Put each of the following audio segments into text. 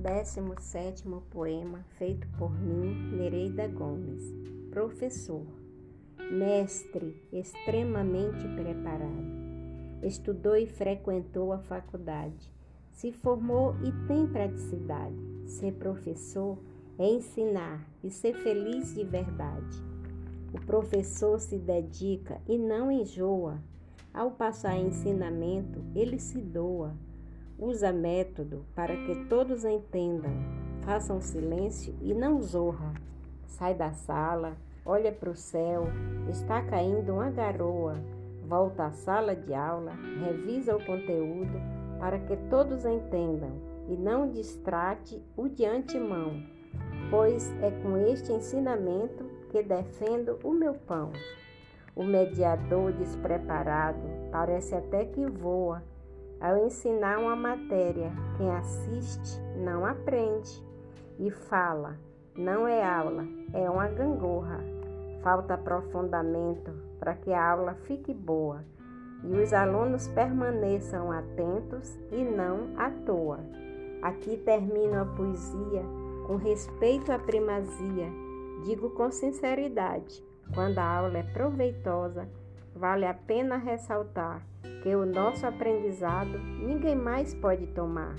17º poema feito por mim, Nereida Gomes. Professor, mestre extremamente preparado. Estudou e frequentou a faculdade. Se formou e tem praticidade. Ser professor é ensinar e ser feliz de verdade. O professor se dedica e não enjoa. Ao passar ensinamento, ele se doa Usa método para que todos entendam. Façam silêncio e não zorra. Sai da sala, olha para o céu, está caindo uma garoa. Volta à sala de aula, revisa o conteúdo para que todos entendam e não distrate o de antemão, pois é com este ensinamento que defendo o meu pão. O mediador despreparado parece até que voa ao ensinar uma matéria, quem assiste não aprende e fala, não é aula, é uma gangorra. Falta aprofundamento para que a aula fique boa e os alunos permaneçam atentos e não à toa. Aqui termino a poesia com respeito à primazia. Digo com sinceridade: quando a aula é proveitosa, vale a pena ressaltar que o nosso aprendizado ninguém mais pode tomar.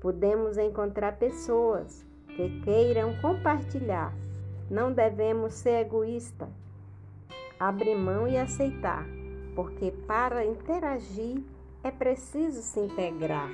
Podemos encontrar pessoas que queiram compartilhar. Não devemos ser egoístas. Abrir mão e aceitar, porque para interagir é preciso se integrar.